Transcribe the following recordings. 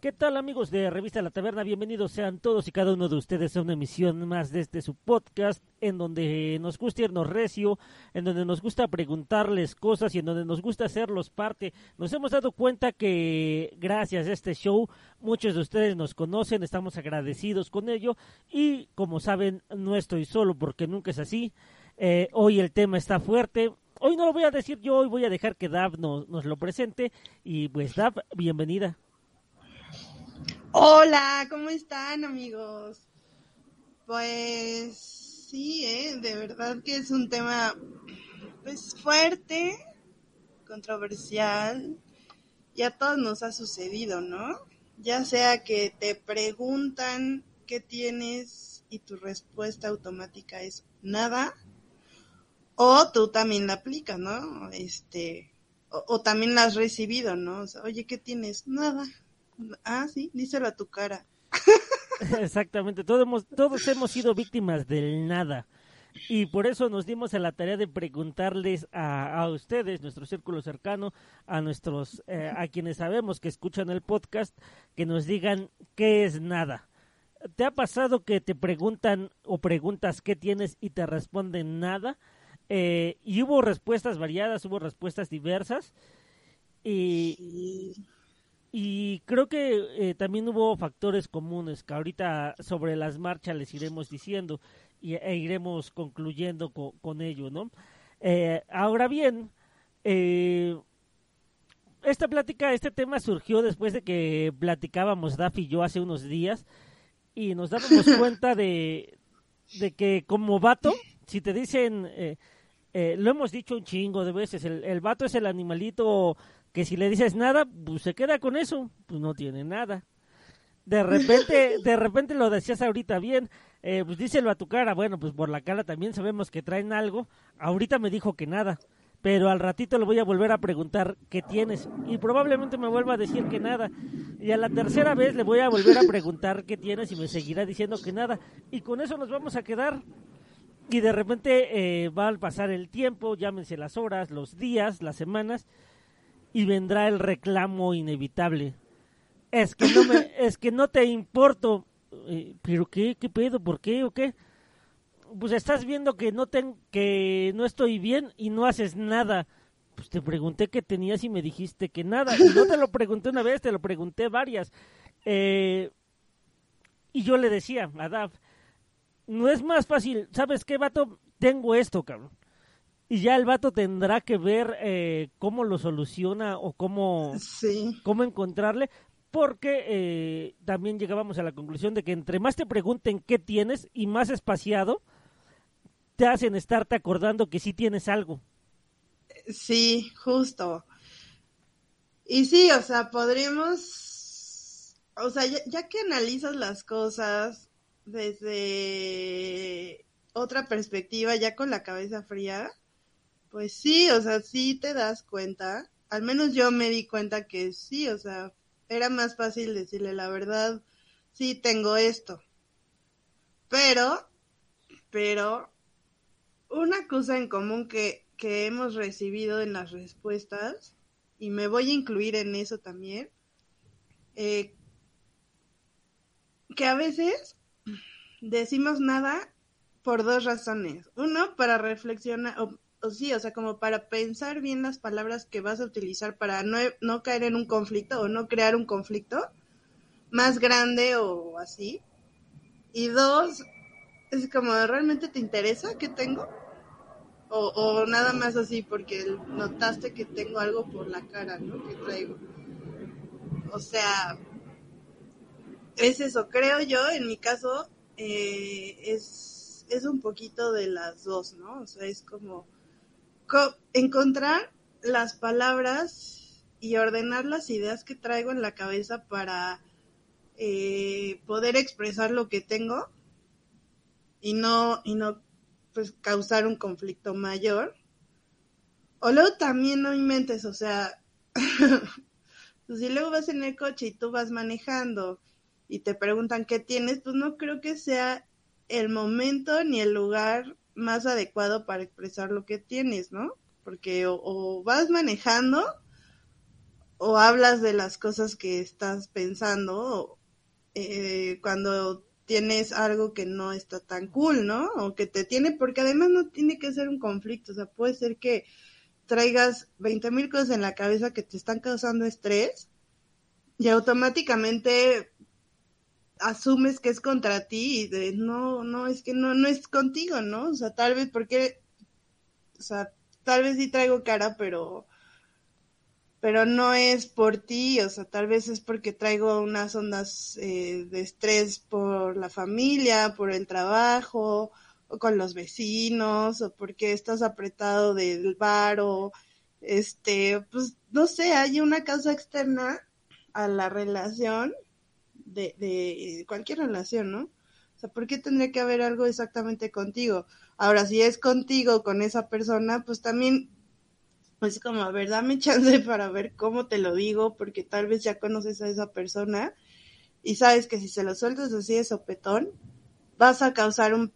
¿Qué tal amigos de Revista La Taberna? Bienvenidos sean todos y cada uno de ustedes a una emisión más de este su podcast en donde nos gusta irnos recio, en donde nos gusta preguntarles cosas y en donde nos gusta hacerlos parte. Nos hemos dado cuenta que gracias a este show muchos de ustedes nos conocen, estamos agradecidos con ello y como saben no estoy solo porque nunca es así. Eh, hoy el tema está fuerte, Hoy no lo voy a decir yo, hoy voy a dejar que Dav nos, nos lo presente. Y pues Dav, bienvenida. Hola, ¿cómo están amigos? Pues sí, ¿eh? de verdad que es un tema pues fuerte, controversial, y a todos nos ha sucedido, ¿no? Ya sea que te preguntan qué tienes y tu respuesta automática es nada, o tú también la aplicas, ¿no? Este, o, o también la has recibido, ¿no? O sea, Oye, ¿qué tienes? Nada Ah, sí, díselo a tu cara. Exactamente, todos hemos, todos hemos sido víctimas del nada. Y por eso nos dimos a la tarea de preguntarles a, a ustedes, nuestro círculo cercano, a nuestros, eh, a quienes sabemos que escuchan el podcast, que nos digan qué es nada. ¿Te ha pasado que te preguntan o preguntas qué tienes y te responden nada? Eh, y hubo respuestas variadas, hubo respuestas diversas. Y, y creo que eh, también hubo factores comunes que ahorita sobre las marchas les iremos diciendo y, e iremos concluyendo con, con ello, ¿no? Eh, ahora bien, eh, esta plática, este tema surgió después de que platicábamos Daf y yo hace unos días y nos dábamos cuenta de, de que como vato, si te dicen, eh, eh, lo hemos dicho un chingo de veces, el, el vato es el animalito que si le dices nada, pues se queda con eso, pues no tiene nada. De repente, de repente lo decías ahorita bien, eh, pues díselo a tu cara, bueno, pues por la cara también sabemos que traen algo, ahorita me dijo que nada, pero al ratito le voy a volver a preguntar qué tienes y probablemente me vuelva a decir que nada y a la tercera vez le voy a volver a preguntar qué tienes y me seguirá diciendo que nada y con eso nos vamos a quedar y de repente eh, va a pasar el tiempo, llámense las horas, los días, las semanas y vendrá el reclamo inevitable. Es que no me, es que no te importo. Eh, ¿Pero qué? ¿Qué pedo? ¿Por qué o qué? Pues estás viendo que no ten, que no estoy bien y no haces nada. Pues te pregunté qué tenías y me dijiste que nada. Y no te lo pregunté una vez, te lo pregunté varias. Eh, y yo le decía a Dav, no es más fácil, ¿sabes qué, vato? Tengo esto, cabrón y ya el vato tendrá que ver eh, cómo lo soluciona o cómo, cómo encontrarle, porque eh, también llegábamos a la conclusión de que entre más te pregunten qué tienes y más espaciado, te hacen estarte acordando que sí tienes algo. Sí, justo. Y sí, o sea, podríamos, o sea, ya, ya que analizas las cosas desde otra perspectiva, ya con la cabeza fría, pues sí, o sea, sí te das cuenta, al menos yo me di cuenta que sí, o sea, era más fácil decirle la verdad, sí tengo esto. Pero, pero, una cosa en común que, que hemos recibido en las respuestas, y me voy a incluir en eso también, eh, que a veces decimos nada por dos razones. Uno, para reflexionar, sí, o sea, como para pensar bien las palabras que vas a utilizar para no, no caer en un conflicto o no crear un conflicto más grande o así. Y dos, es como, ¿realmente te interesa que tengo? O, o nada más así porque notaste que tengo algo por la cara, ¿no? Que traigo. O sea, es eso, creo yo, en mi caso, eh, es, es un poquito de las dos, ¿no? O sea, es como encontrar las palabras y ordenar las ideas que traigo en la cabeza para eh, poder expresar lo que tengo y no, y no pues causar un conflicto mayor. O luego también no inventes, o sea, pues si luego vas en el coche y tú vas manejando y te preguntan qué tienes, pues no creo que sea el momento ni el lugar más adecuado para expresar lo que tienes, ¿no? Porque o, vas manejando o hablas de las cosas que estás pensando eh, cuando tienes algo que no está tan cool, ¿no? O que te tiene, porque además no tiene que ser un conflicto, o sea, puede ser que traigas 20 mil cosas en la cabeza que te están causando estrés y automáticamente asumes que es contra ti y de no, no, es que no, no es contigo, ¿no? O sea, tal vez porque, o sea, tal vez sí traigo cara, pero, pero no es por ti, o sea, tal vez es porque traigo unas ondas eh, de estrés por la familia, por el trabajo, o con los vecinos, o porque estás apretado del bar, o este, pues, no sé, hay una causa externa a la relación de, de cualquier relación, ¿no? O sea, ¿por qué tendría que haber algo exactamente contigo? Ahora, si es contigo, con esa persona, pues también, pues como, a ver, dame chance para ver cómo te lo digo, porque tal vez ya conoces a esa persona y sabes que si se lo sueltas así de sopetón, vas a causar un,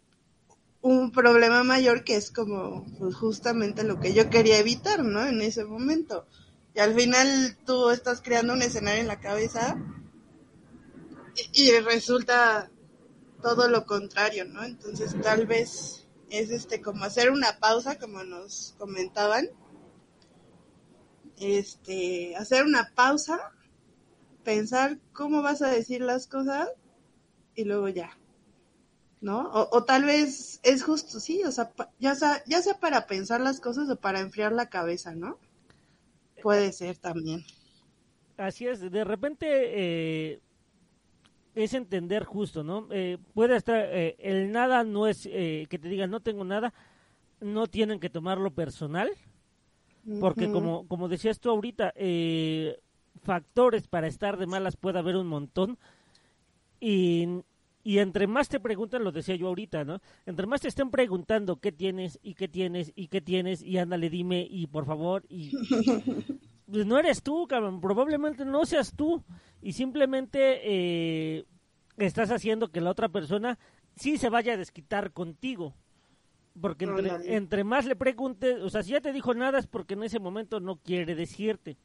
un problema mayor que es como pues, justamente lo que yo quería evitar, ¿no? En ese momento. Y al final tú estás creando un escenario en la cabeza y, resulta todo lo contrario, ¿no? Entonces tal vez es este como hacer una pausa, como nos comentaban, este, hacer una pausa, pensar cómo vas a decir las cosas y luego ya, ¿no? O, tal vez es justo, sí, o sea, ya sea, ya sea para pensar las cosas o para enfriar la cabeza, ¿no? Puede ser también. Así es, de repente eh, es entender justo, ¿no? Eh, puede estar, eh, el nada no es eh, que te digan no tengo nada, no tienen que tomarlo personal, porque como, como decías tú ahorita, factores para estar de malas puede haber un montón, y, y entre más te preguntan, lo decía yo ahorita, ¿no? Entre más te estén preguntando qué tienes y qué tienes y qué tienes y ándale, dime y por favor y... pues no eres tú, cabrón, probablemente no seas tú y simplemente eh, estás haciendo que la otra persona sí se vaya a desquitar contigo. Porque entre, más le preguntes, o sea, si ya te dijo nada es porque en ese momento no quiere decirte.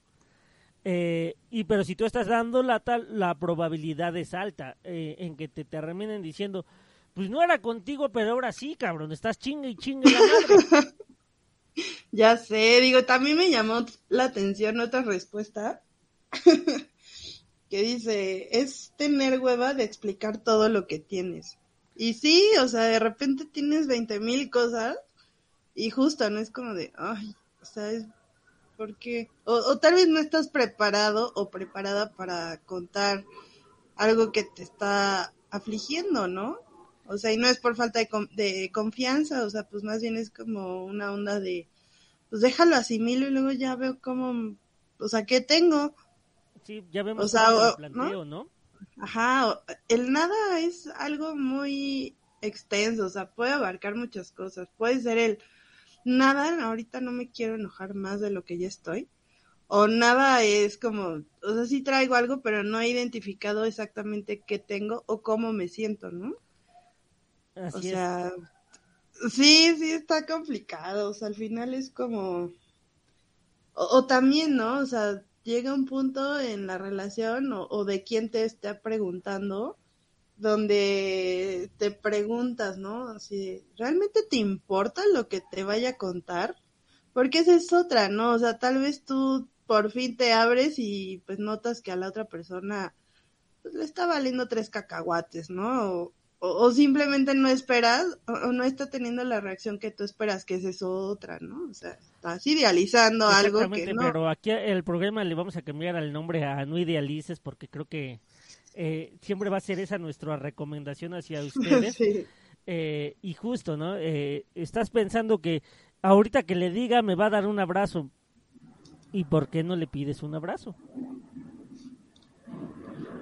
Eh, y pero si tú estás dando la tal, la probabilidad es alta eh, en que te terminen diciendo, pues no era contigo, pero ahora sí, cabrón, estás chingue y chingue la madre. ya sé, digo, también me llamó la atención otra respuesta que dice, es tener hueva de explicar todo lo que tienes. Y sí, o sea, de repente tienes veinte mil cosas y justo, ¿no? Es como de, ay, o sea, es porque, o, o tal vez no estás preparado o preparada para contar algo que te está afligiendo, ¿no? O sea, y no es por falta de, de confianza, o sea, pues más bien es como una onda de, pues déjalo asimilo y luego ya veo cómo, o sea, ¿qué tengo? Sí, ya vemos el planteo, ¿no? Ajá, el nada es algo muy extenso, o sea, puede abarcar muchas cosas. Puede ser el nada, ahorita no me quiero enojar más de lo que ya estoy. O nada es como, o sea, sí traigo algo, pero no he identificado exactamente qué tengo o cómo me siento, ¿no? O sea, sí, sí está complicado, o sea, al final es como, o también, ¿no? O sea, llega un punto en la relación o, de quién te está preguntando donde te preguntas, ¿no? Si realmente te importa lo que te vaya a contar, porque esa es otra, ¿no? O sea, tal vez tú por fin te abres y pues notas que a la otra persona pues, le está valiendo tres cacahuates, ¿no? o, simplemente no esperas o, no está teniendo la reacción que tú esperas, que es eso otra, ¿no? O sea, estás idealizando algo que no. pero aquí el programa le vamos a cambiar el nombre a No Idealices porque creo que eh, siempre va a ser esa nuestra recomendación hacia ustedes. Eh, y justo, ¿no? Eh, estás pensando que ahorita que le diga me va a dar un abrazo ¿Y por qué no le pides un abrazo?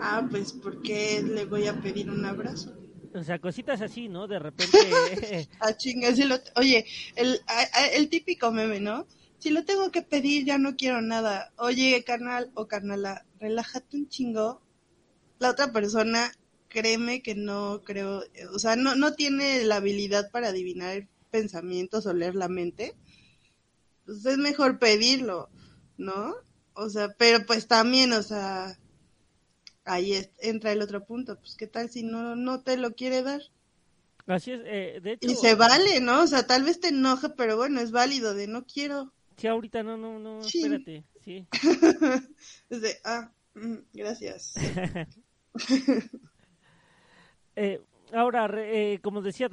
Ah, pues porque le voy a pedir un abrazo. O sea, cositas así, ¿no? De repente... ah, chinga, si lo... Oye, el, el típico meme, ¿no? Si lo tengo que pedir, ya no quiero nada. Oye, carnal o carnala, relájate un chingo. La otra persona, créeme que no creo, o sea, no, no tiene la habilidad para adivinar pensamientos o leer la mente. Pues es mejor pedirlo, ¿no? O sea, pero pues también, o sea, ahí entra el otro punto, pues qué tal si no, no te lo quiere dar. Así es, eh, de hecho... Y se vale, ¿no? O sea, tal vez te enoje, pero bueno, es válido de no quiero. Sí, ahorita no, no, no, espérate, sí. Desde, ah, mm, gracias. eh, ahora, eh, como decía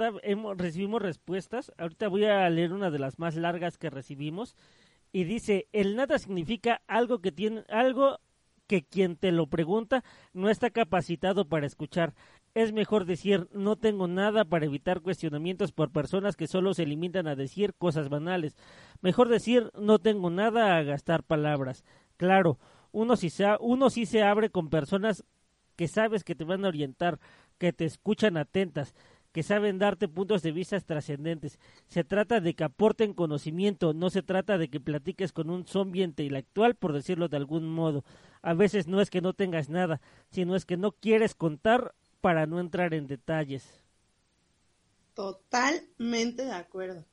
recibimos respuestas. Ahorita voy a leer una de las más largas que recibimos. Y dice, el nada significa algo que tiene, algo que quien te lo pregunta no está capacitado para escuchar. Es mejor decir no tengo nada para evitar cuestionamientos por personas que solo se limitan a decir cosas banales. Mejor decir no tengo nada a gastar palabras. Claro, uno sí se, uno sí se abre con personas que sabes que te van a orientar, que te escuchan atentas, que saben darte puntos de vista trascendentes. Se trata de que aporten conocimiento, no se trata de que platiques con un zombie intelectual, por decirlo de algún modo. A veces no es que no tengas nada, sino es que no quieres contar para no entrar en detalles. Totalmente de acuerdo.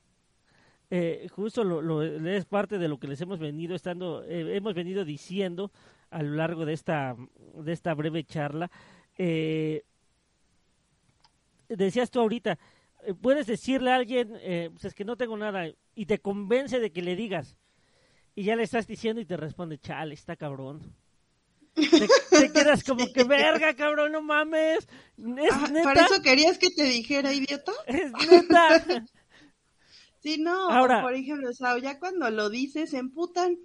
Eh, justo lo, es parte de lo que les hemos venido estando, eh, hemos venido diciendo a lo largo de esta, de esta breve charla. Eh, decías tú ahorita, eh, puedes decirle a alguien, eh, pues es que no tengo nada, y te convence de que le digas, y ya le estás diciendo y te responde, chale, está cabrón. Te, quedas como que verga, cabrón, no mames. ¿Es ah, ¿Para eso querías que te dijera, idiota? Es neta. sí, no. Ahora, por ejemplo, o sea, ya cuando lo dices, se emputan.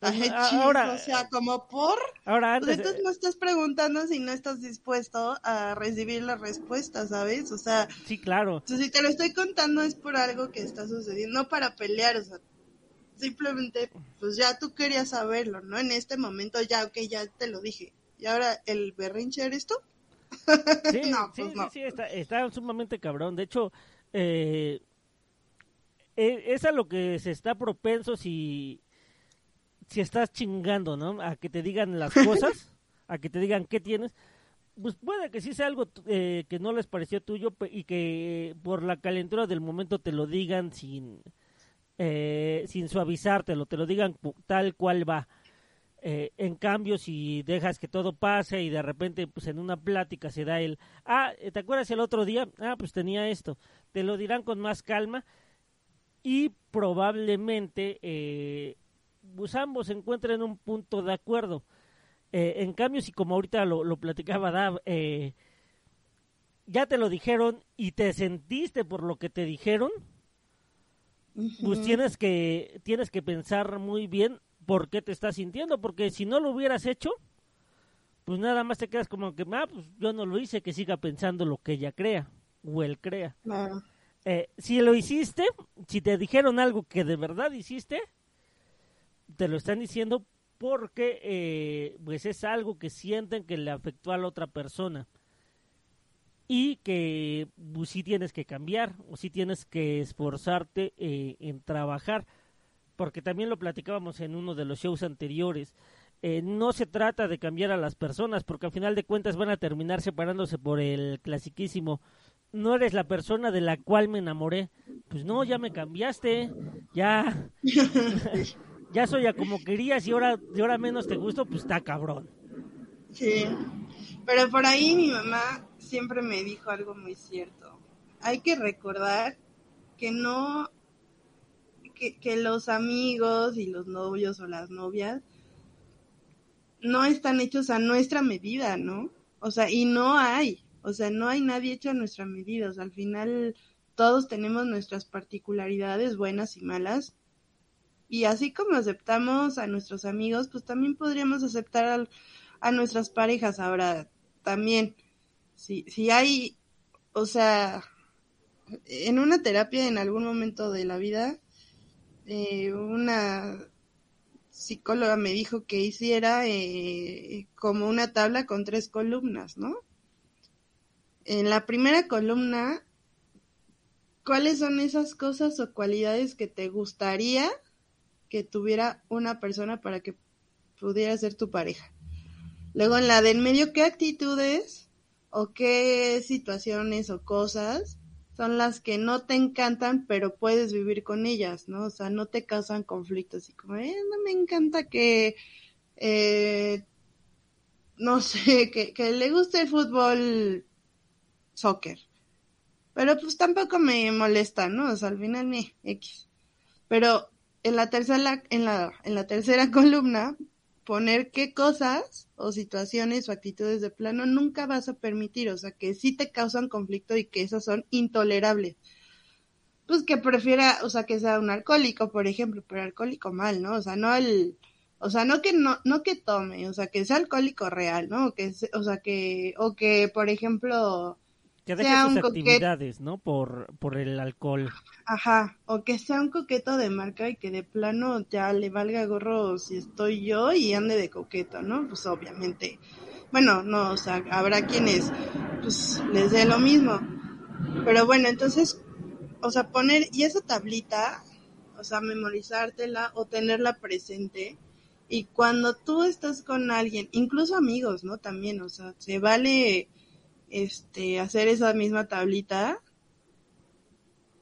Ahora, o sea, como por. Ahora, antes, entonces no estás preguntando si no estás dispuesto a recibir la respuesta, ¿sabes? O sea. Sí, claro. si te lo estoy contando es por algo que está sucediendo, no para pelear, o sea, simplemente, pues ya tú querías saberlo, ¿no? En este momento ya, ok, ya te lo dije. ¿Y ahora el berrinche eres tú? Sí, no, sí, pues sí, está, está, sumamente cabrón. De hecho, eh, eh, es a lo que se está propenso si si estás chingando, ¿no? A que te digan las cosas, a que te digan qué tienes, pues puede que sí sea algo eh, que no les pareció tuyo y que por la calentura del momento te lo digan sin, eh, sin suavizártelo, te lo digan tal cual va. Eh, en cambio, si dejas que todo pase y de repente, pues en una plática se da el, ah, ¿te acuerdas el otro día? Ah, pues tenía esto. Te lo dirán con más calma y probablemente eh, pues ambos se encuentren en un punto de acuerdo. Eh, en cambio, si como ahorita lo, lo platicaba Dav, eh, ya te lo dijeron y te sentiste por lo que te dijeron, pues tienes que, tienes que pensar muy bien por qué te estás sintiendo, porque si no lo hubieras hecho, pues nada más te quedas como que, ah, pues yo no lo hice, que siga pensando lo que ella crea o él crea. Eh, si lo hiciste, si te dijeron algo que de verdad hiciste, te lo están diciendo porque eh, pues es algo que sienten que le afectó a la otra persona. Y que pues, sí tienes que cambiar o sí tienes que esforzarte eh, en trabajar. Porque también lo platicábamos en uno de los shows anteriores eh, no se trata de cambiar a las personas porque al final de cuentas van a terminar separándose por el clasiquísimo no eres la persona de la cual me enamoré pues no ya me cambiaste ya ya soy a como querías y ahora, y ahora menos te gusto, pues está cabrón. Sí, pero por ahí mi mamá siempre me dijo algo muy cierto. Hay que recordar que no, que, que los amigos y los novios o las novias no están hechos a nuestra medida, ¿no? O sea, y no hay, o sea, no hay nadie hecho a nuestra medida, o sea, al final todos tenemos nuestras particularidades buenas y malas y así como aceptamos a nuestros amigos, pues también podríamos aceptar a nuestras parejas. Ahora, también, si, si hay, o sea, en una terapia en algún momento de la vida, eh, una psicóloga me dijo que hiciera eh, como una tabla con tres columnas, ¿no? En la primera columna, ¿cuáles son esas cosas o cualidades que te gustaría que tuviera una persona para que pudiera ser tu pareja? Luego en la del medio, ¿qué actitudes o qué situaciones o cosas son las que no te encantan, pero puedes vivir con ellas, ¿no? O sea, no te causan conflictos y como, eh, no me encanta que, eh, no sé, que, le guste el fútbol, soccer. Pero pues tampoco me molesta, ¿no? O sea, al final me X. Pero en la tercera, en la, en la tercera columna poner qué cosas o situaciones o actitudes de plano nunca vas a permitir, o sea, que sí te causan conflicto y que esas son intolerables. Pues que prefiera, o sea, que sea un alcohólico, por ejemplo, pero alcohólico mal, ¿no? O sea, no el, o sea, no que no, no que tome, o sea, que sea alcohólico real, ¿no? O que, o sea, que, o que, por ejemplo, que deje sus actividades, ¿no? Por, por el alcohol. Ajá, o que sea un coqueto de marca y que de plano ya le valga gorro si estoy yo y ande de coqueto, ¿no? Pues obviamente, bueno, no, o sea, habrá quienes pues les dé lo mismo. Pero bueno, entonces, o sea, poner, y esa tablita, o sea, memorizártela o tenerla presente. Y cuando tú estás con alguien, incluso amigos, ¿no? También, o sea, se vale este, hacer esa misma tablita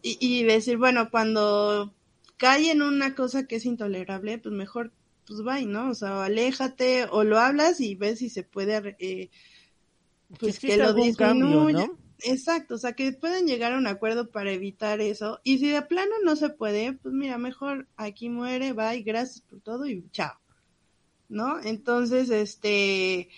y, y decir, bueno, cuando cae en una cosa que es intolerable, pues mejor, pues va, ¿no? O sea, aléjate o lo hablas y ves si se puede, eh, pues que, lo disminuya. Exacto, o sea, que pueden llegar a un acuerdo para evitar eso. Y si de plano no se puede, pues mira, mejor aquí muere, bye, gracias por todo y chao. ¿No? Entonces, este,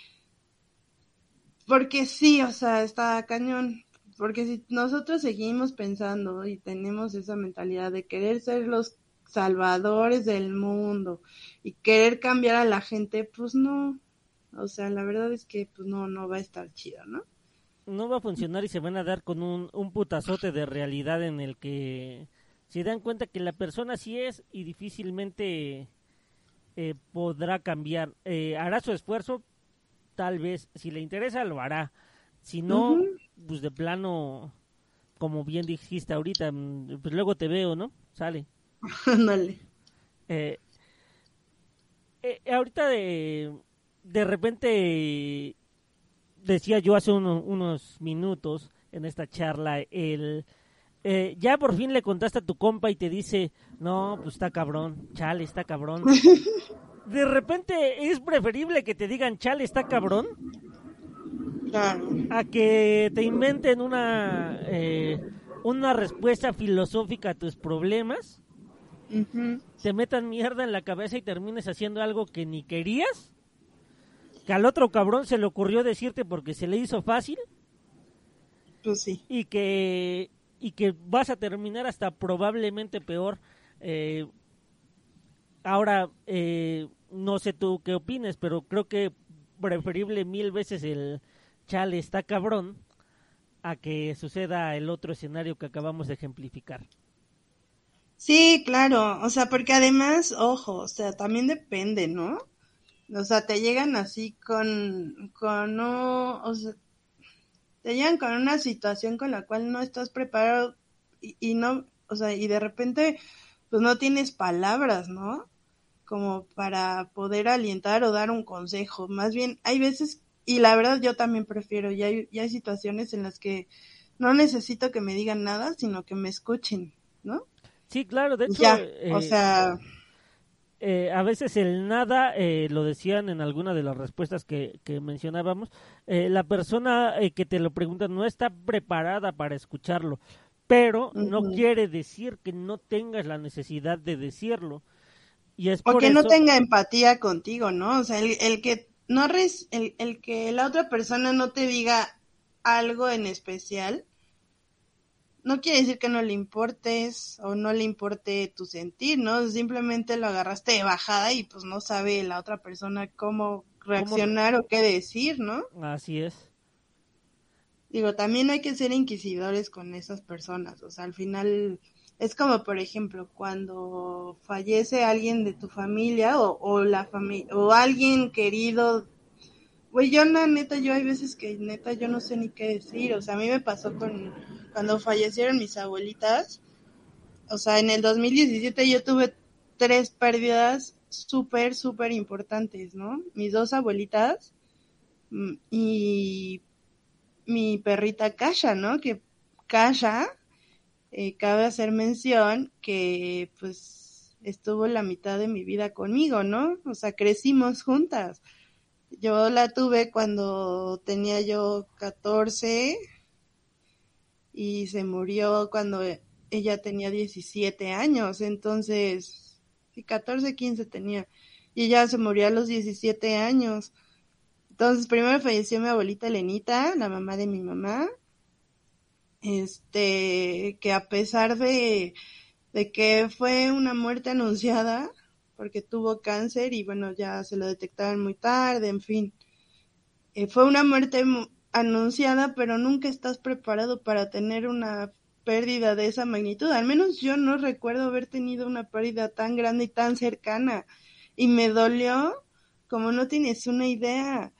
porque sí, o sea, está cañón. Porque si nosotros seguimos pensando y tenemos esa mentalidad de querer ser los salvadores del mundo y querer cambiar a la gente, pues no. O sea, la verdad es que pues no, no va a estar chido, ¿no? No va a funcionar y se van a dar con un, un putazote de realidad en el que se dan cuenta que la persona sí es y difícilmente eh, podrá cambiar. Eh, hará su esfuerzo, tal vez, si le interesa, lo hará. Si no, pues de plano, como bien dijiste ahorita, mm, pues luego te veo, ¿no? Sale. Dale. Eh, eh, ahorita de, de repente, decía yo hace unos minutos en esta charla, el... Eh, ya por fin le contaste a tu compa y te dice, no, pues está cabrón, chale, está cabrón. de repente es preferible que te digan, chale, está cabrón, a que te inventen una, eh, una respuesta filosófica a tus problemas, te metan mierda en la cabeza y termines haciendo algo que ni querías, que al otro cabrón se le ocurrió decirte porque se le hizo fácil. Pues sí. Y que, y que vas a terminar hasta probablemente peor. Eh, ahora, eh, no sé tú qué opines, pero creo que preferible mil veces el chale está cabrón a que suceda el otro escenario que acabamos de ejemplificar. Sí, claro, o sea, porque además, ojo, o sea, también depende, ¿no? O sea, te llegan así con, con no, o sea, te llegan con una situación con la cual no estás preparado y, y no, o sea, y de repente, pues no tienes palabras, ¿no? Como para poder alientar o dar un consejo. Más bien, hay veces, y la verdad yo también prefiero, ya hay, ya hay situaciones en las que no necesito que me digan nada, sino que me escuchen, ¿no? Sí, claro, de hecho, o eh, sea... Eh, a veces el nada, eh, lo decían en alguna de las respuestas que, que mencionábamos, la persona que te lo pregunta no está preparada para escucharlo, pero no quiere decir que no tengas la necesidad de decirlo o que no tenga empatía contigo, ¿no? O sea, el, que no res, el, el que la otra persona no te diga algo en especial, no quiere decir que no le importes o no le importe tu sentir, ¿no? Simplemente lo agarraste de bajada y pues no sabe la otra persona cómo reaccionar o qué decir, ¿no? Así es. Digo, también hay que ser inquisidores con esas personas, o sea, al final Es como, por ejemplo, cuando fallece alguien de tu familia o, o la familia o alguien querido. Güey, yo la neta, yo hay veces que neta yo no sé ni qué decir. O sea, a mí me pasó con cuando fallecieron mis abuelitas. O sea, en el 2017 yo tuve tres pérdidas súper, súper importantes, ¿no? Mis dos abuelitas mm, y mi perrita Kasha, ¿no? Que Kasha eh, cabe hacer mención que pues estuvo la mitad de mi vida conmigo, ¿no? O sea, crecimos juntas. Yo la tuve cuando tenía yo 14 y se murió cuando ella tenía 17 años, entonces, sí, 14, 15 tenía, y ella se murió a los 17 años. Entonces, primero falleció mi abuelita Lenita, la mamá de mi mamá, este, que a pesar de, de que fue una muerte anunciada, porque tuvo cáncer y bueno, ya se lo detectaron muy tarde, en fin, eh, fue una muerte anunciada, pero nunca estás preparado para tener una pérdida de esa magnitud. Al menos yo no recuerdo haber tenido una pérdida tan grande y tan cercana. Y me dolió como no tienes una idea.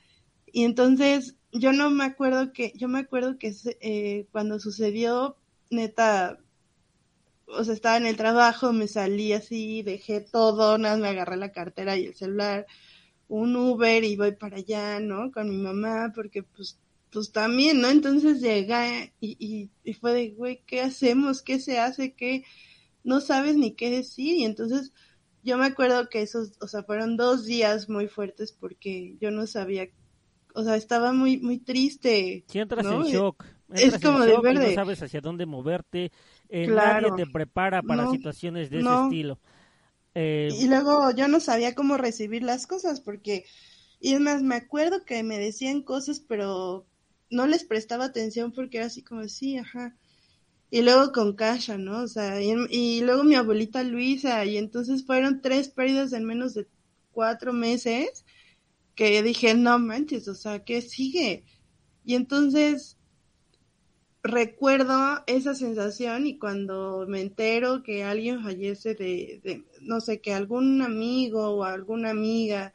Y entonces yo no me acuerdo que, yo me acuerdo que eh, cuando sucedió, neta, o sea, estaba en el trabajo, me salí así, dejé todo, nada, me agarré la cartera y el celular, un Uber y voy para allá, ¿no? Con mi mamá, porque pues, pues también, ¿no? Entonces llegué y, y, fue de, güey, ¿qué hacemos? ¿Qué se hace? ¿Qué? No sabes ni qué decir. Y entonces yo me acuerdo que esos, o sea, fueron dos días muy fuertes porque yo no sabía o sea, estaba muy muy triste. Si entras en shock. es como de verde. No sabes hacia dónde moverte. Eh, Nadie te prepara para situaciones de ese estilo. Eh, y luego yo no sabía cómo recibir las cosas porque, y es más, me acuerdo que me decían cosas, pero no les prestaba atención porque era así como, sí, ajá. Y luego con Kasha, ¿no? O sea, y, y luego mi abuelita Luisa, y entonces fueron tres pérdidas en menos de cuatro meses que dije, no manches, o sea, ¿qué sigue? Y entonces recuerdo esa sensación y cuando me entero que alguien fallece de, de no sé, que algún amigo o alguna amiga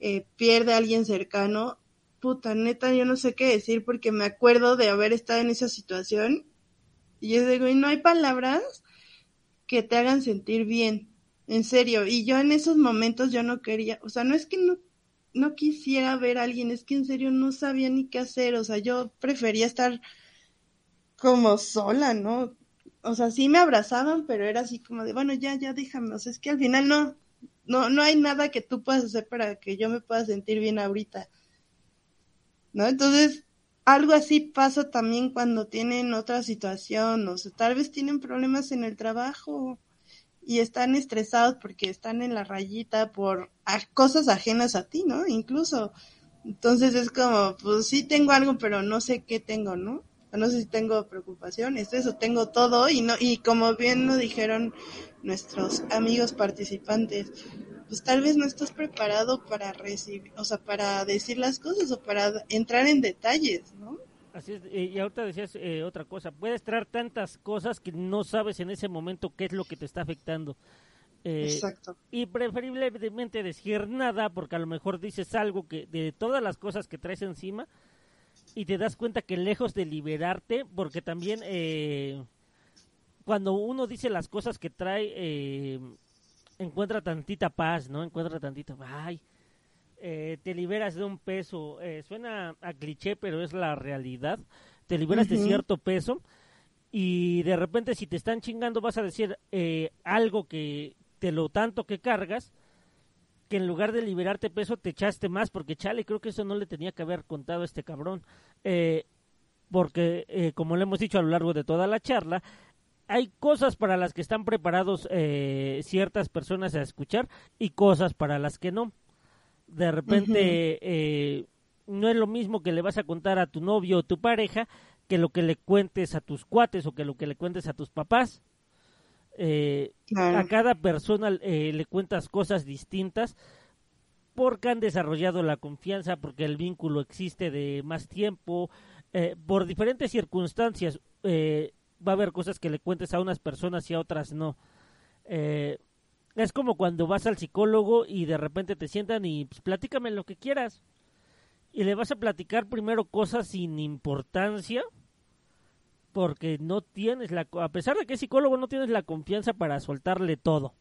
eh, pierde a alguien cercano, puta, neta, yo no sé qué decir porque me acuerdo de haber estado en esa situación y yo digo, y no hay palabras que te hagan sentir bien, en serio, y yo en esos momentos yo no quería, o sea, no es que no no quisiera ver a alguien, es que en serio no sabía ni qué hacer, o sea, yo prefería estar como sola, ¿no? O sea, sí me abrazaban, pero era así como de, bueno, ya, ya déjame, o sea, es que al final no, no, no hay nada que tú puedas hacer para que yo me pueda sentir bien ahorita, ¿no? Entonces, algo así pasa también cuando tienen otra situación, o sea, tal vez tienen problemas en el trabajo, y están estresados porque están en la rayita por cosas ajenas a ti, ¿no? Incluso. Entonces es como, pues sí tengo algo, pero no sé qué tengo, ¿no? No sé si tengo preocupaciones, eso tengo todo y no y como bien lo dijeron nuestros amigos participantes, pues tal vez no estás preparado para recibir, o sea, para decir las cosas o para entrar en detalles, ¿no? Así es, y ahorita decías eh, otra cosa, puedes traer tantas cosas que no sabes en ese momento qué es lo que te está afectando. Eh, Exacto. Y preferiblemente decir nada, porque a lo mejor dices algo que de todas las cosas que traes encima y te das cuenta que lejos de liberarte, porque también eh, cuando uno dice las cosas que trae, encuentra tantita paz, ¿no? Encuentra tantito, ay, eh, te liberas de un peso, eh, suena a cliché, pero es la realidad, te liberas de cierto peso y de repente si te están chingando vas a decir eh, algo que te lo tanto que cargas, que en lugar de liberarte peso te echaste más, porque chale, creo que eso no le tenía que haber contado a este cabrón, porque como le hemos dicho a lo largo de toda la charla, hay cosas para las que están preparados ciertas personas a escuchar y cosas para las que no de repente eh, no es lo mismo que le vas a contar a tu novio o tu pareja que lo que le cuentes a tus cuates o que lo que le cuentes a tus papás. Eh, a cada persona eh, le cuentas cosas distintas porque han desarrollado la confianza, porque el vínculo existe de más tiempo, por diferentes circunstancias. va a haber cosas que le cuentes a unas personas y a otras no. Eh, es como cuando vas al psicólogo y de repente te sientan y pues, platícame lo que quieras. Y le vas a platicar primero cosas sin importancia porque no tienes la a pesar de que es psicólogo no tienes la confianza para soltarle todo.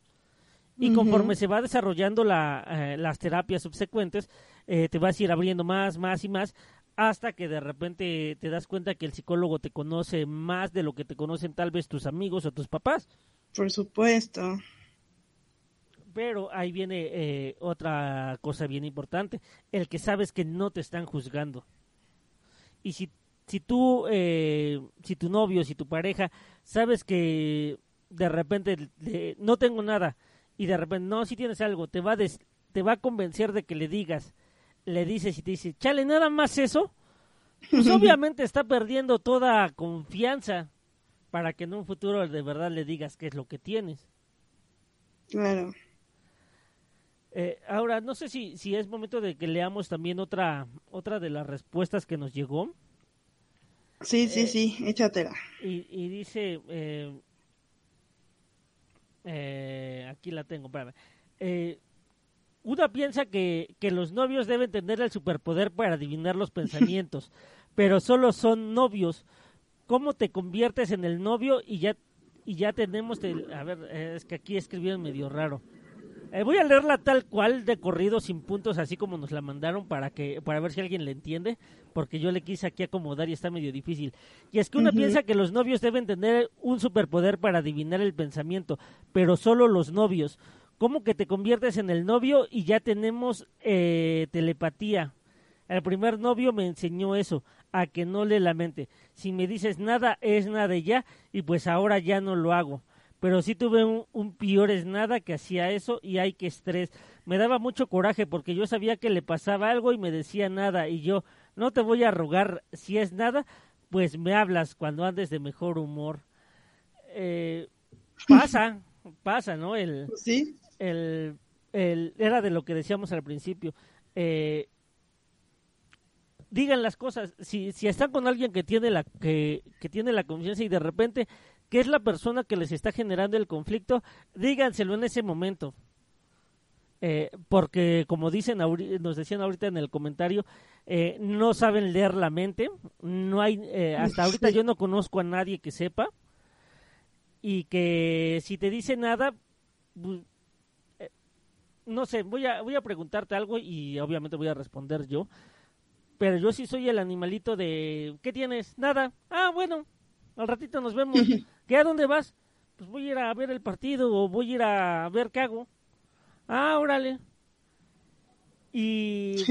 Y conforme se va desarrollando la, eh, las terapias subsecuentes eh, te vas a ir abriendo más más y más hasta que de repente te das cuenta que el psicólogo te conoce más de lo que te conocen tal vez tus amigos o tus papás. Por supuesto pero ahí viene eh, otra cosa bien importante el que sabes que no te están juzgando y si si tú, eh, si tu novio, si tu pareja, sabes que de repente no tengo nada y de repente no, si tienes algo, te va, a te va a convencer de que le digas, le dices y te dice, chale, nada más eso, pues obviamente está perdiendo toda confianza para que en un futuro de verdad le digas qué es lo que tienes. Claro. Eh, ahora, no sé si, si es momento de que leamos también otra, otra de las respuestas que nos llegó. Sí, sí, eh, sí, échatela. Y, y dice, eh, eh, aquí la tengo, para eh, una piensa que, que los novios deben tener el superpoder para adivinar los pensamientos, pero solo son novios. ¿Cómo te conviertes en el novio y ya y ya tenemos, a ver, es que aquí escribieron medio raro. Eh, voy a leerla tal cual de corrido sin puntos así como nos la mandaron para que para ver si alguien le entiende porque yo le quise aquí acomodar y está medio difícil y es que uno piensa que los novios deben tener un superpoder para adivinar el pensamiento pero solo los novios ¿Cómo que te conviertes en el novio y ya tenemos eh, telepatía? El primer novio me enseñó eso, a que no le lamente. Si me dices nada, es nada ya, y pues ahora ya no lo hago pero sí tuve un, un es nada que hacía eso y hay que estrés. Me daba mucho coraje porque yo sabía que le pasaba algo y me decía nada y yo no te voy a rogar si es nada, pues me hablas cuando andes de mejor humor. Eh, pasa, pasa, ¿no? El, sí. El, el, era de lo que decíamos al principio. Eh, digan las cosas. Si, si están con alguien que tiene la que, que tiene la confianza y de repente que es la persona que les está generando el conflicto, díganselo en ese momento. Eh, porque como dicen nos decían ahorita en el comentario eh, no saben leer la mente no hay eh, hasta ahorita yo no conozco a nadie que sepa y que si te dice nada no sé voy a voy a preguntarte algo y obviamente voy a responder yo pero yo sí soy el animalito de ¿qué tienes? nada ah bueno al ratito nos vemos ¿Qué a dónde vas? Pues voy a ir a ver el partido o voy a ir a ver qué hago. Ah, órale. Y,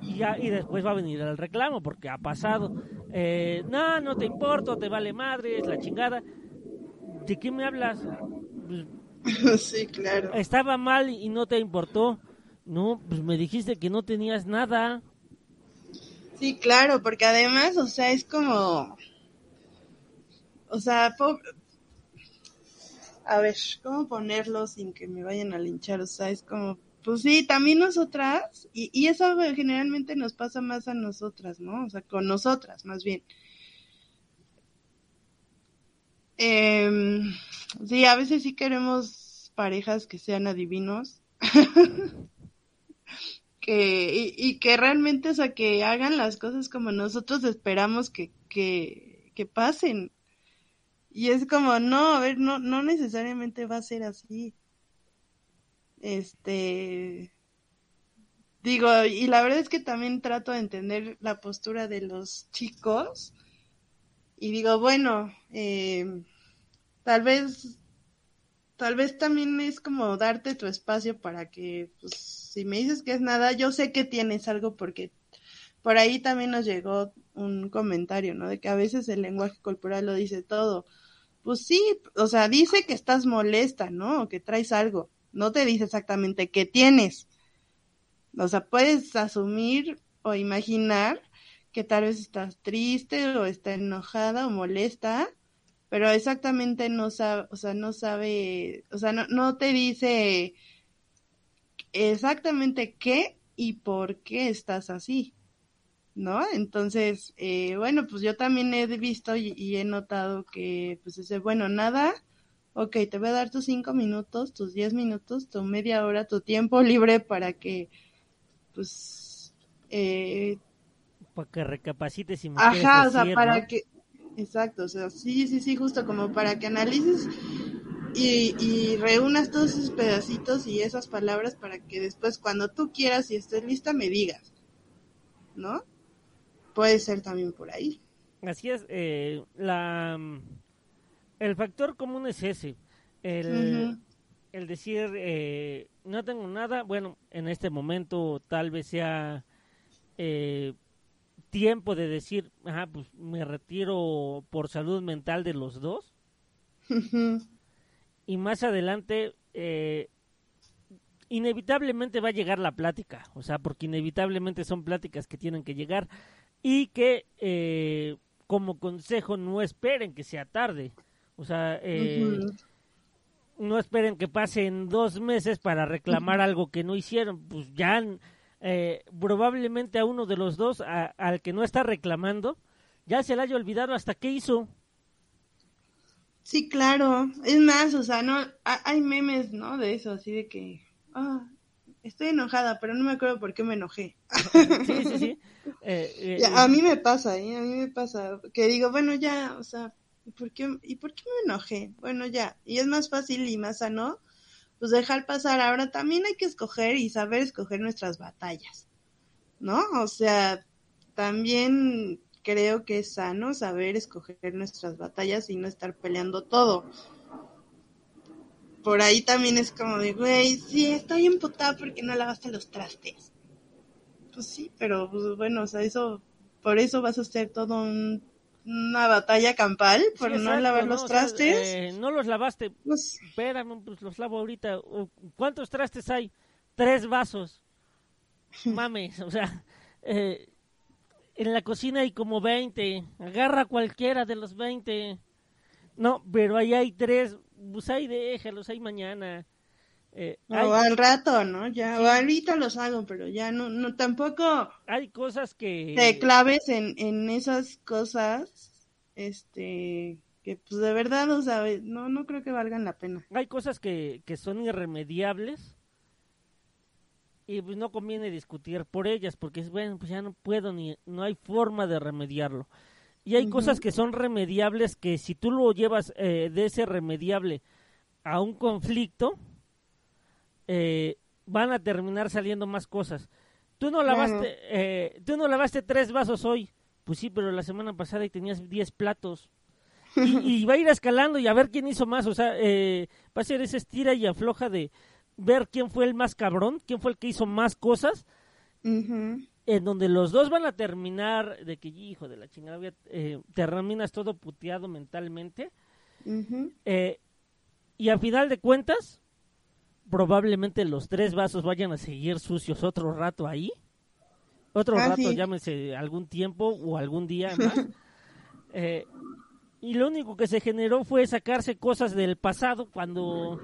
y, ya, y después va a venir el reclamo porque ha pasado. Eh, no, no te importa, te vale madre, es la chingada. ¿De qué me hablas? Pues, sí, claro. Estaba mal y no te importó. No, pues me dijiste que no tenías nada. Sí, claro, porque además, o sea, es como o sea, a ver, ¿cómo ponerlo sin que me vayan a linchar? O sea, es como, pues sí, también nosotras, y, y eso generalmente nos pasa más a nosotras, ¿no? O sea, con nosotras, más bien. Eh, sí, a veces sí queremos parejas que sean adivinos. que, y, y, que realmente, o sea, que hagan las cosas como nosotros esperamos que, que, que pasen. Y es como, no, a ver, no, no necesariamente va a ser así. Este, digo, y la verdad es que también trato de entender la postura de los chicos. Y digo, bueno, eh, tal vez, tal vez también es como darte tu espacio para que, pues, si me dices que es nada, yo sé que tienes algo porque por ahí también nos llegó un comentario, ¿no? De que a veces el lenguaje corporal lo dice todo pues sí, o sea, dice que estás molesta, ¿no? O que traes algo. No te dice exactamente qué tienes. O sea, puedes asumir o imaginar que tal vez estás triste o está enojada o molesta, pero exactamente no sabe, o sea, no sabe, o sea, no, no te dice exactamente qué y por qué estás así. ¿No? Entonces, eh, bueno, pues yo también he visto y, he notado que, pues dice, bueno, nada, ok, te voy a dar tus cinco minutos, tus diez minutos, tu media hora, tu tiempo libre para que, pues, eh, para que recapacites y Ajá, o sea, para que, exacto, o sea, sí, sí, sí, justo como para que analices y, y reúnas todos esos pedacitos y esas palabras para que después cuando tú quieras y estés lista me digas, ¿no? Puede ser también por ahí. Así es, eh, la, el factor común es ese, el, el decir, eh, no tengo nada, bueno, en este momento tal vez sea eh, tiempo de decir, ajá, pues me retiro por salud mental de los dos. Y más adelante, inevitablemente va a llegar la plática, o sea, porque inevitablemente son pláticas que tienen que llegar y que eh, como consejo no esperen que sea tarde. O sea, eh, no esperen que pasen dos meses para reclamar algo que no hicieron. Pues ya eh, probablemente a uno de los dos, al que no está reclamando, ya se le haya olvidado hasta qué hizo. Sí, claro. Es más, o sea, no hay memes, ¿no? De eso, así de que, ah, estoy enojada, pero no me acuerdo por qué me enojé. Sí, sí, sí. Eh, eh, a mí me pasa, ¿eh? A mí me pasa que digo, bueno, ya, o sea, ¿y por qué, ¿y por qué me enojé? Bueno, ya. Y es más fácil y más sano, pues dejar pasar. Ahora también hay que escoger y saber escoger nuestras batallas, ¿no? O sea, también creo que es sano saber escoger nuestras batallas y no estar peleando todo por ahí también es como de, güey, sí, estoy emputada porque no lavaste los trastes. Pues sí, pero pues, bueno, o sea, eso, por eso vas a hacer todo una batalla campal por no lavar los trastes. Eh, no los lavaste. Pues, Espérame, pues los lavo ahorita. ¿Cuántos trastes hay? Tres vasos. Mames, o sea, eh, en la cocina hay como 20. Agarra cualquiera de los 20. No, pero ahí hay tres pues ahí déjalos, ahí mañana. Eh, o al rato, ¿no? Ya, o ahorita los hago, pero ya no, no, tampoco. Hay cosas que. Te claves en, en esas cosas, este, que pues de verdad, o sea, no, no creo que valgan la pena. Hay cosas que, que son irremediables y pues no conviene discutir por ellas, porque es bueno, pues ya no puedo ni, no hay forma de remediarlo. Y hay cosas que son remediables que si tú lo llevas eh, de ese remediable a un conflicto, eh, van a terminar saliendo más cosas. Tú no lavaste, eh, tú no lavaste tres vasos hoy. Pues sí, pero la semana pasada y tenías diez platos. Y, va a ir escalando y a ver quién hizo más. O sea, va a ser esa estira y afloja de ver quién fue el más cabrón, quién fue el que hizo más cosas en donde los dos van a terminar de que, hijo de la chingada, eh, terminas todo puteado mentalmente. Eh, y a final de cuentas, probablemente los tres vasos vayan a seguir sucios otro rato ahí. Otro ah, rato, llámese algún tiempo o algún día más. eh, y lo único que se generó fue sacarse cosas del pasado cuando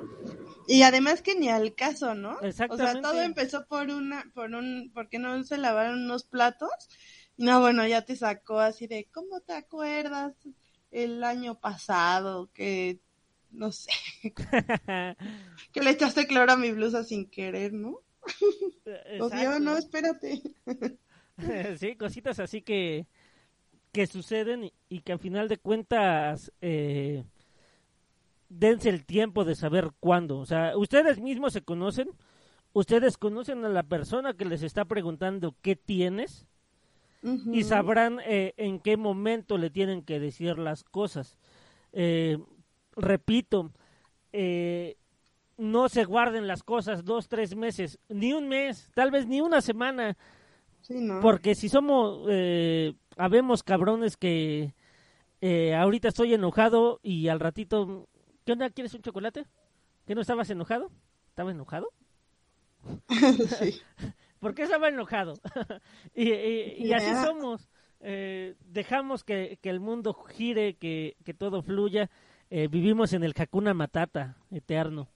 y además que ni al caso, ¿no? Exactamente. O sea, todo empezó por una por un porque no se lavaron unos platos. No, bueno, ya te sacó así de ¿cómo te acuerdas el año pasado que no sé, que le echaste cloro a mi blusa sin querer, ¿no? O sea, no, espérate. sí, cositas así que que suceden y, que al final de cuentas eh, dense el tiempo de saber cuándo. O sea, ustedes mismos se conocen, ustedes conocen a la persona que les está preguntando qué tienes y sabrán eh, en qué momento le tienen que decir las cosas. Eh, repito, no se guarden las cosas dos, tres meses, ni un mes, tal vez ni una semana. Porque si somos habemos cabrones que eh, ahorita estoy enojado y al ratito, ¿qué onda? ¿Quieres un chocolate? ¿Que no estabas enojado? ¿Estaba enojado? sí. ¿Por qué estaba enojado? y, así somos. Eh, dejamos que, el mundo gire, que, todo fluya. Eh, vivimos en el Hakuna Matata eterno.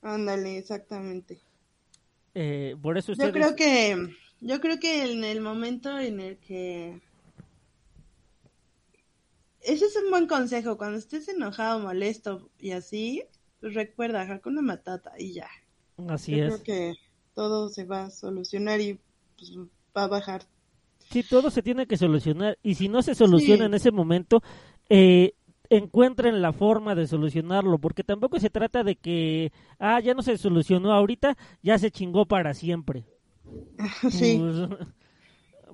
Ándale, exactamente. por eso ustedes... Yo creo que Yo creo que en el momento en el que... Ese es un buen consejo. Cuando estés enojado, molesto y así, pues recuerda, con una Matata y ya. Así Yo es. creo que todo se va a solucionar y pues, va a bajar. Sí, todo se tiene que solucionar. Y si no se soluciona Sí. en ese momento, eh, encuentren la forma de solucionarlo. Porque tampoco se trata de que, ah, ya no se solucionó ahorita, ya se chingó para siempre. sí, Pues,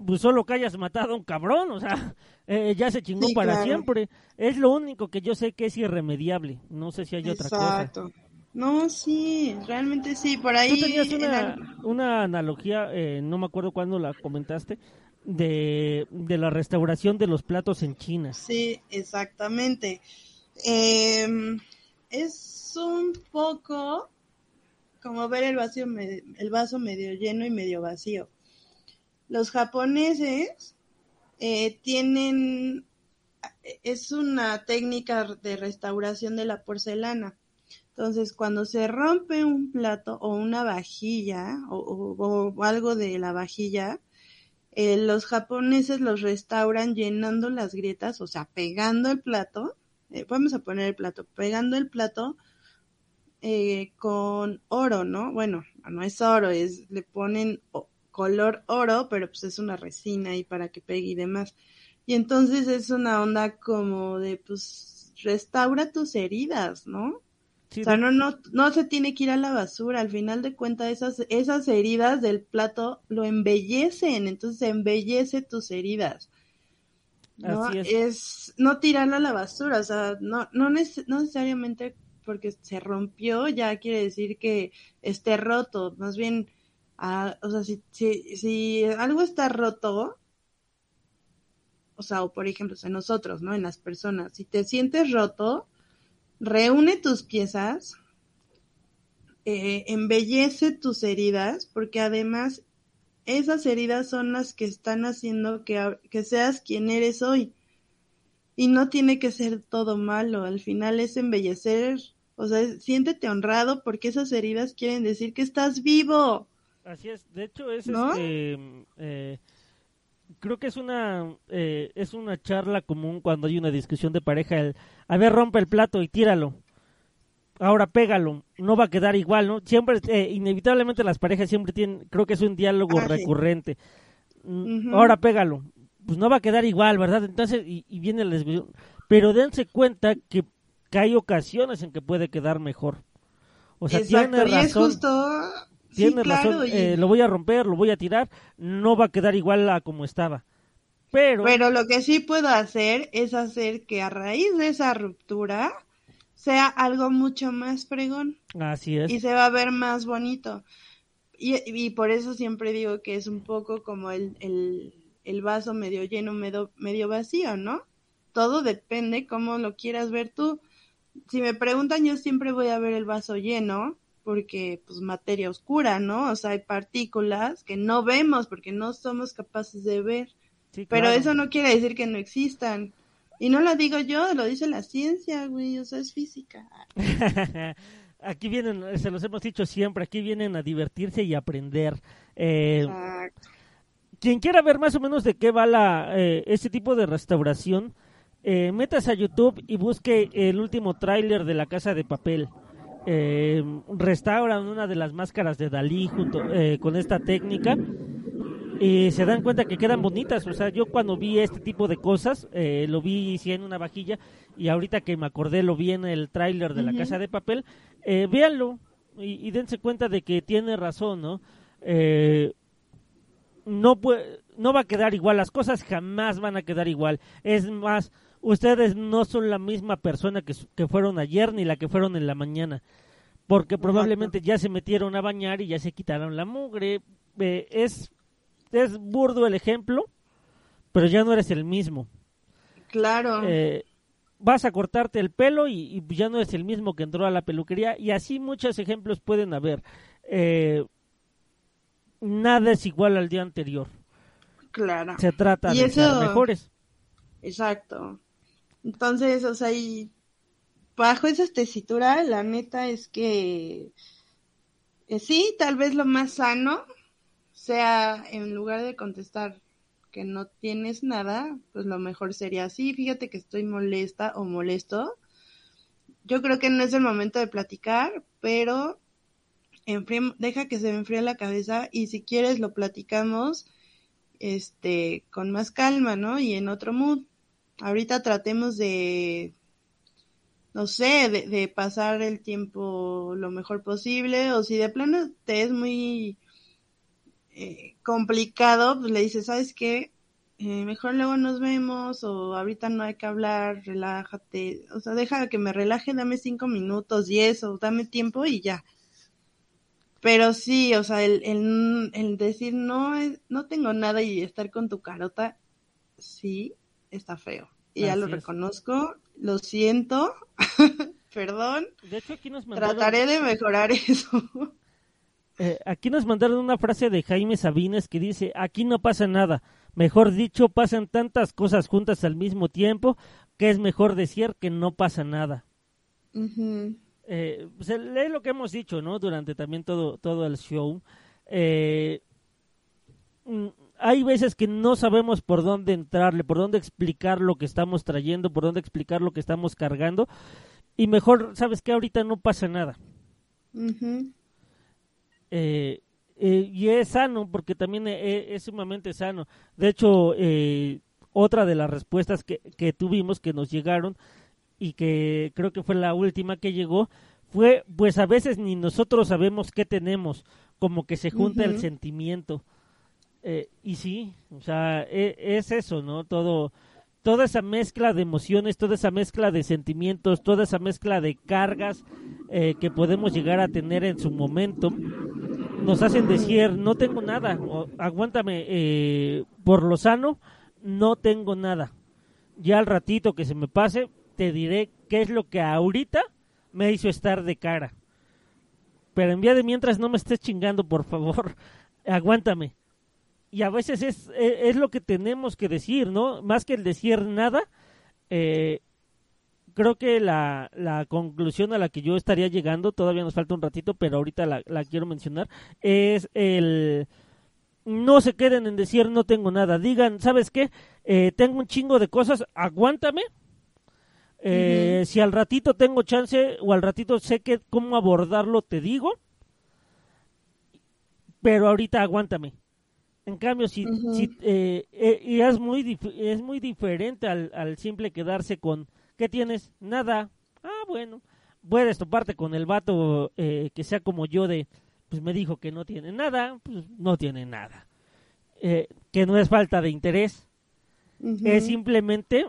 pues solo que hayas matado a un cabrón, o sea, eh, ya se chingó Sí, para claro. siempre. Es lo único que yo sé que es irremediable. No sé si hay otra cosa. exacto. No, sí, realmente sí, por ahí... Tú tenías en una, una analogía, eh, no me acuerdo cuándo la comentaste, de, de la restauración de los platos en China. Sí, exactamente. Em, es un poco como ver el me- el vaso medio lleno y medio vacío. Los japoneses eh, tienen, es una técnica de restauración de la porcelana. Entonces, cuando se rompe un plato o una vajilla o, algo de la vajilla, eh, los japoneses los restauran llenando las grietas, o sea, pegando el plato, eh, vamos a poner el plato, pegando el plato con oro, ¿no? Bueno, no es oro, es le ponen color oro, pero pues es una resina y para que pegue y demás. Y entonces es una onda como de, pues, restaura tus heridas, ¿no? Sí, O sea, no, no, no se tiene que ir a la basura. Al final de cuentas, esas, esas heridas del plato lo embellecen. Entonces, embellece tus heridas. ¿no? Así es. es no tirarlo a la basura. O sea, no, no, neces- no necesariamente porque se rompió ya quiere decir que esté roto. Más bien, ah, o sea, si, si, algo está roto, o sea, o por ejemplo, en nosotros, ¿no? En las personas, si te sientes roto, reúne tus piezas, eh, embellece tus heridas, porque además esas heridas son las que están haciendo que, a- que seas quien eres hoy. Y no tiene que ser todo malo, al final es embellecer, o sea, siéntete honrado porque esas heridas quieren decir que estás vivo. Así es. De hecho, es ¿No? este, eh, creo que es una eh, es una charla común cuando hay una discusión de pareja. El, a ver, rompe el plato y tíralo. Ahora pégalo. No va a quedar igual, ¿no? Siempre, eh, inevitablemente las parejas siempre tienen, creo que es un diálogo Ah, sí. recurrente. Mm. Ahora pégalo. Pues no va a quedar igual, ¿verdad? Entonces, y, y viene la discusión. Pero dense cuenta que, que hay ocasiones en que puede quedar mejor. O sea, Exacto, tiene y es razón. Sí, claro, razón, y- eh, lo voy a romper, lo voy a tirar, no va a quedar igual a como estaba. Pero, Pero lo que sí puedo hacer es hacer que a raíz de esa ruptura sea algo mucho más fregón así es, y se va a ver más bonito. Y, y por eso siempre digo que es un poco como el, el, el vaso medio lleno, medio, medio vacío, ¿no? Todo depende cómo lo quieras ver tú. Si me preguntan, yo siempre voy a ver el vaso lleno porque pues materia oscura, ¿no? O sea, hay partículas que no vemos porque no somos capaces de ver. sí, Pero eso no quiere decir que no existan. Y no lo digo yo, lo dice la ciencia, güey, o sea, es física. aquí vienen, se los hemos dicho siempre, aquí vienen a divertirse y aprender. Eh, Exacto. quien quiera ver más o menos de qué va la, eh, este tipo de restauración, eh, métase a YouTube y busque el último tráiler de La Casa de Papel. Eh, restauran una de las máscaras de Dalí junto eh, con esta técnica y se dan cuenta que quedan bonitas. O sea, yo cuando vi este tipo de cosas, eh, lo vi sí, en una vajilla y ahorita que me acordé lo vi en el tráiler de La. Casa de Papel, eh, véanlo y, y dense cuenta de que tiene razón, ¿no? Eh, no puede, no va a quedar igual, las cosas jamás van a quedar igual. Es más, ustedes no son la misma persona que, que fueron ayer ni la que fueron en la mañana, porque probablemente ya se metieron a bañar y ya se quitaron la mugre. Eh, es, es burdo el ejemplo, pero ya no eres el mismo. Claro. Eh, vas a cortarte el pelo y, y ya no eres el mismo que entró a la peluquería y así muchos ejemplos pueden haber. Eh, nada es igual al día anterior. claro. Se trata Y de eso- ser mejores. Exacto. Entonces, o sea, y bajo esa tesitura, la neta es que eh, sí, tal vez lo más sano sea, en lugar de contestar que no tienes nada, pues lo mejor sería así, fíjate que estoy molesta o molesto. Yo creo que no es el momento de platicar, pero deja que se me enfríe la cabeza y si quieres lo platicamos este con más calma, ¿no? Y en otro mood. Ahorita tratemos de no sé, de, pasar el tiempo lo mejor posible o si de plano te es muy eh, complicado, pues le dices, ¿sabes qué? Eh, mejor luego nos vemos o ahorita no hay que hablar, relájate, o sea, deja que me relaje, dame cinco minutos y eso, dame tiempo y ya. Pero sí, o sea, el, el, el decir no, no tengo nada y estar con tu carota, sí, está feo. Y ya lo reconozco, lo siento, perdón. De hecho, aquí nos Trataré de mejorar eso. Eh, aquí nos mandaron una frase de Jaime Sabines que dice, aquí no pasa nada. Mejor dicho, pasan tantas cosas juntas al mismo tiempo que es mejor decir que no pasa nada. eh, pues, es lo que hemos dicho, ¿no? Durante también todo, todo el show. Eh, mm, hay veces que no sabemos por dónde entrarle, por dónde explicar lo que estamos trayendo, por dónde explicar lo que estamos cargando. Y mejor, ¿sabes que Ahorita no pasa nada. Eh, eh, y es sano porque también eh, es, sumamente sano. De hecho, otra de las respuestas que, que, tuvimos, que nos llegaron y que creo que fue la última que llegó, fue, pues a veces ni nosotros sabemos qué tenemos, como que se junta el sentimiento. Y sí, o sea, e, es eso, ¿no? Todo, toda esa mezcla de emociones, toda esa mezcla de sentimientos, toda esa mezcla de cargas eh, que podemos llegar a tener en su momento, nos hacen decir, no tengo nada, aguántame, eh, por lo sano, no tengo nada. Ya al ratito que se me pase, te diré qué es lo que ahorita me hizo estar de cara. Pero en vía de mientras no me estés chingando, por favor, aguántame y a veces es, e, es, lo que tenemos que decir, ¿no? Más que el decir nada, eh, creo que la, la, conclusión a la que yo estaría llegando, todavía nos falta un ratito, pero ahorita la, la quiero mencionar, es el... No se queden en decir no tengo nada, digan, ¿sabes qué? Eh, tengo un chingo de cosas, aguántame. Eh, si al ratito tengo chance o al ratito sé que cómo abordarlo, te digo. Pero ahorita aguántame en cambio, si, eh, eh, y es muy, es muy diferente al, al, simple quedarse con, ¿qué tienes? Nada. Ah, bueno. Puedes toparte con el vato eh, que sea como yo de, pues me dijo que no tiene nada, pues no tiene nada. que no es falta de interés. Es simplemente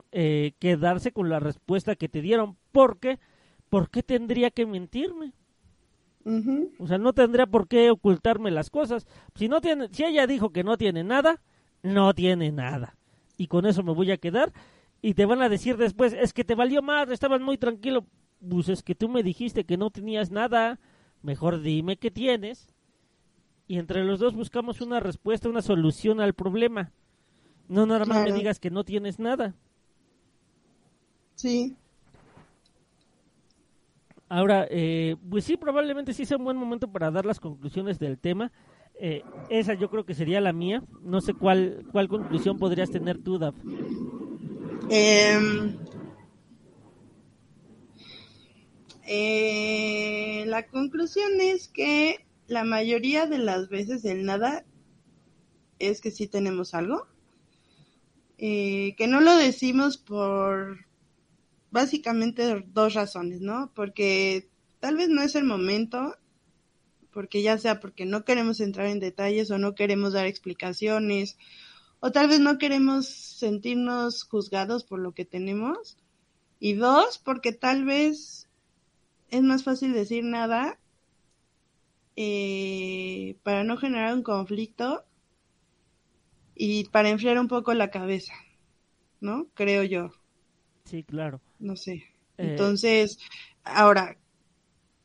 quedarse con la respuesta que te dieron. Porque, ¿por qué tendría que mentirme? O sea, no tendría por qué ocultarme las cosas. Si no tiene, si ella dijo que no tiene nada, no tiene nada. Y con eso me voy a quedar. Y te van a decir después, es que te valió más, estabas muy tranquilo. Pues es que tú me dijiste que no tenías nada. Mejor dime qué tienes. Y entre los dos buscamos una respuesta, una solución al problema. No nada más me digas que no tienes nada. Sí. Ahora, eh, pues sí, probablemente sí sea un buen momento para dar las conclusiones del tema. Eh, esa yo creo que sería la mía. No sé cuál, cuál conclusión podrías tener tú, Daf. Em, eh, la conclusión es que la mayoría de las veces el nada es que sí tenemos algo. que no lo decimos por básicamente dos razones, ¿no? Porque tal vez no es el momento, porque ya sea porque no queremos entrar en detalles o no queremos dar explicaciones, o tal vez no queremos sentirnos juzgados por lo que tenemos. Y dos, porque tal vez es más fácil decir nada eh, para no generar un conflicto y para enfriar un poco la cabeza, ¿no? Creo yo. Sí, claro. No sé. Eh, Entonces, ahora,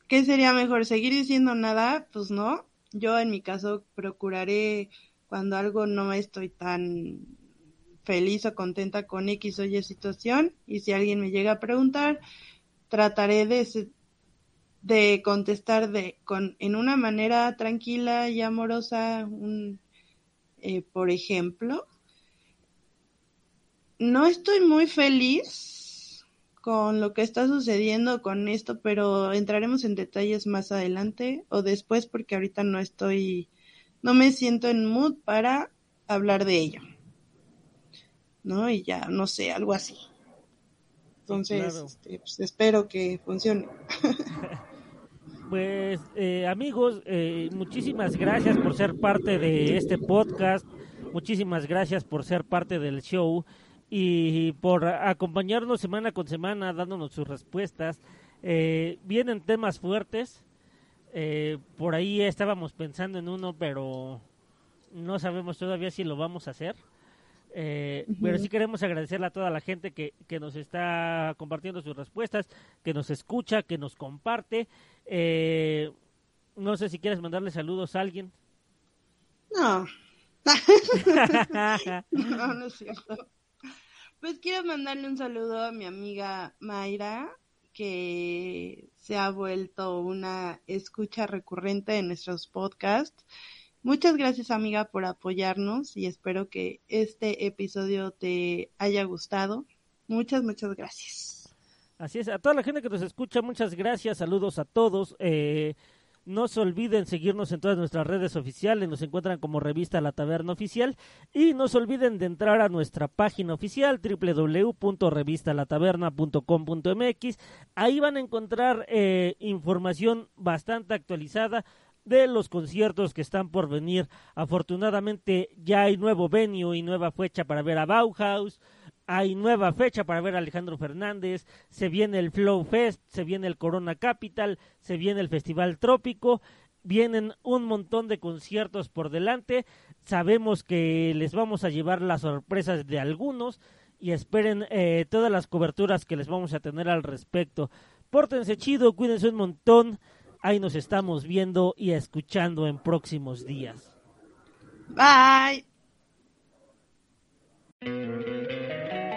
¿qué sería mejor? ¿Seguir diciendo nada? Pues no. Yo en mi caso procuraré cuando algo no estoy tan feliz o contenta con X o Y situación y si alguien me llega a preguntar, trataré de, de contestar de, con, en una manera tranquila y amorosa, un, eh, por ejemplo, no estoy muy feliz con lo que está sucediendo con esto, pero entraremos en detalles más adelante o después porque ahorita no estoy, no me siento en mood para hablar de ello. ¿No? Y ya, no sé, algo así. Entonces, este, pues, espero que funcione. Pues eh, amigos, eh, muchísimas gracias por ser parte de este podcast, muchísimas gracias por ser parte del show y por acompañarnos semana con semana dándonos sus respuestas. Eh, vienen temas fuertes, por ahí estábamos pensando en uno, pero no sabemos todavía si lo vamos a hacer. Eh, pero sí queremos agradecerle a toda la gente que, que, nos está compartiendo sus respuestas, que nos escucha, que nos comparte. Eh, no sé si quieres mandarle saludos a alguien. No. no, no es cierto. Pues quiero mandarle un saludo a mi amiga Mayra, que se ha vuelto una escucha recurrente de nuestros podcasts Muchas gracias amiga por apoyarnos y espero que este episodio te haya gustado. Muchas, muchas gracias. Así es, a toda la gente que nos escucha, muchas gracias, saludos a todos. Eh, no se olviden seguirnos en todas nuestras redes oficiales, nos encuentran como revista La Taberna Oficial y no se olviden de entrar a nuestra página oficial www.revistalataberna.com.mx. Ahí van a encontrar eh, información bastante actualizada de los conciertos que están por venir. Afortunadamente ya hay nuevo venue y nueva fecha para ver a Bauhaus. Hay nueva fecha para ver a Alejandro Fernández. Se viene el Flow Fest, se viene el Corona Capital, se viene el Festival Trópico. Vienen un montón de conciertos por delante. Sabemos que les vamos a llevar las sorpresas de algunos y esperen eh, todas las coberturas que les vamos a tener al respecto. Pórtense chido, cuídense un montón. Ahí nos estamos viendo y escuchando en próximos días. Bye.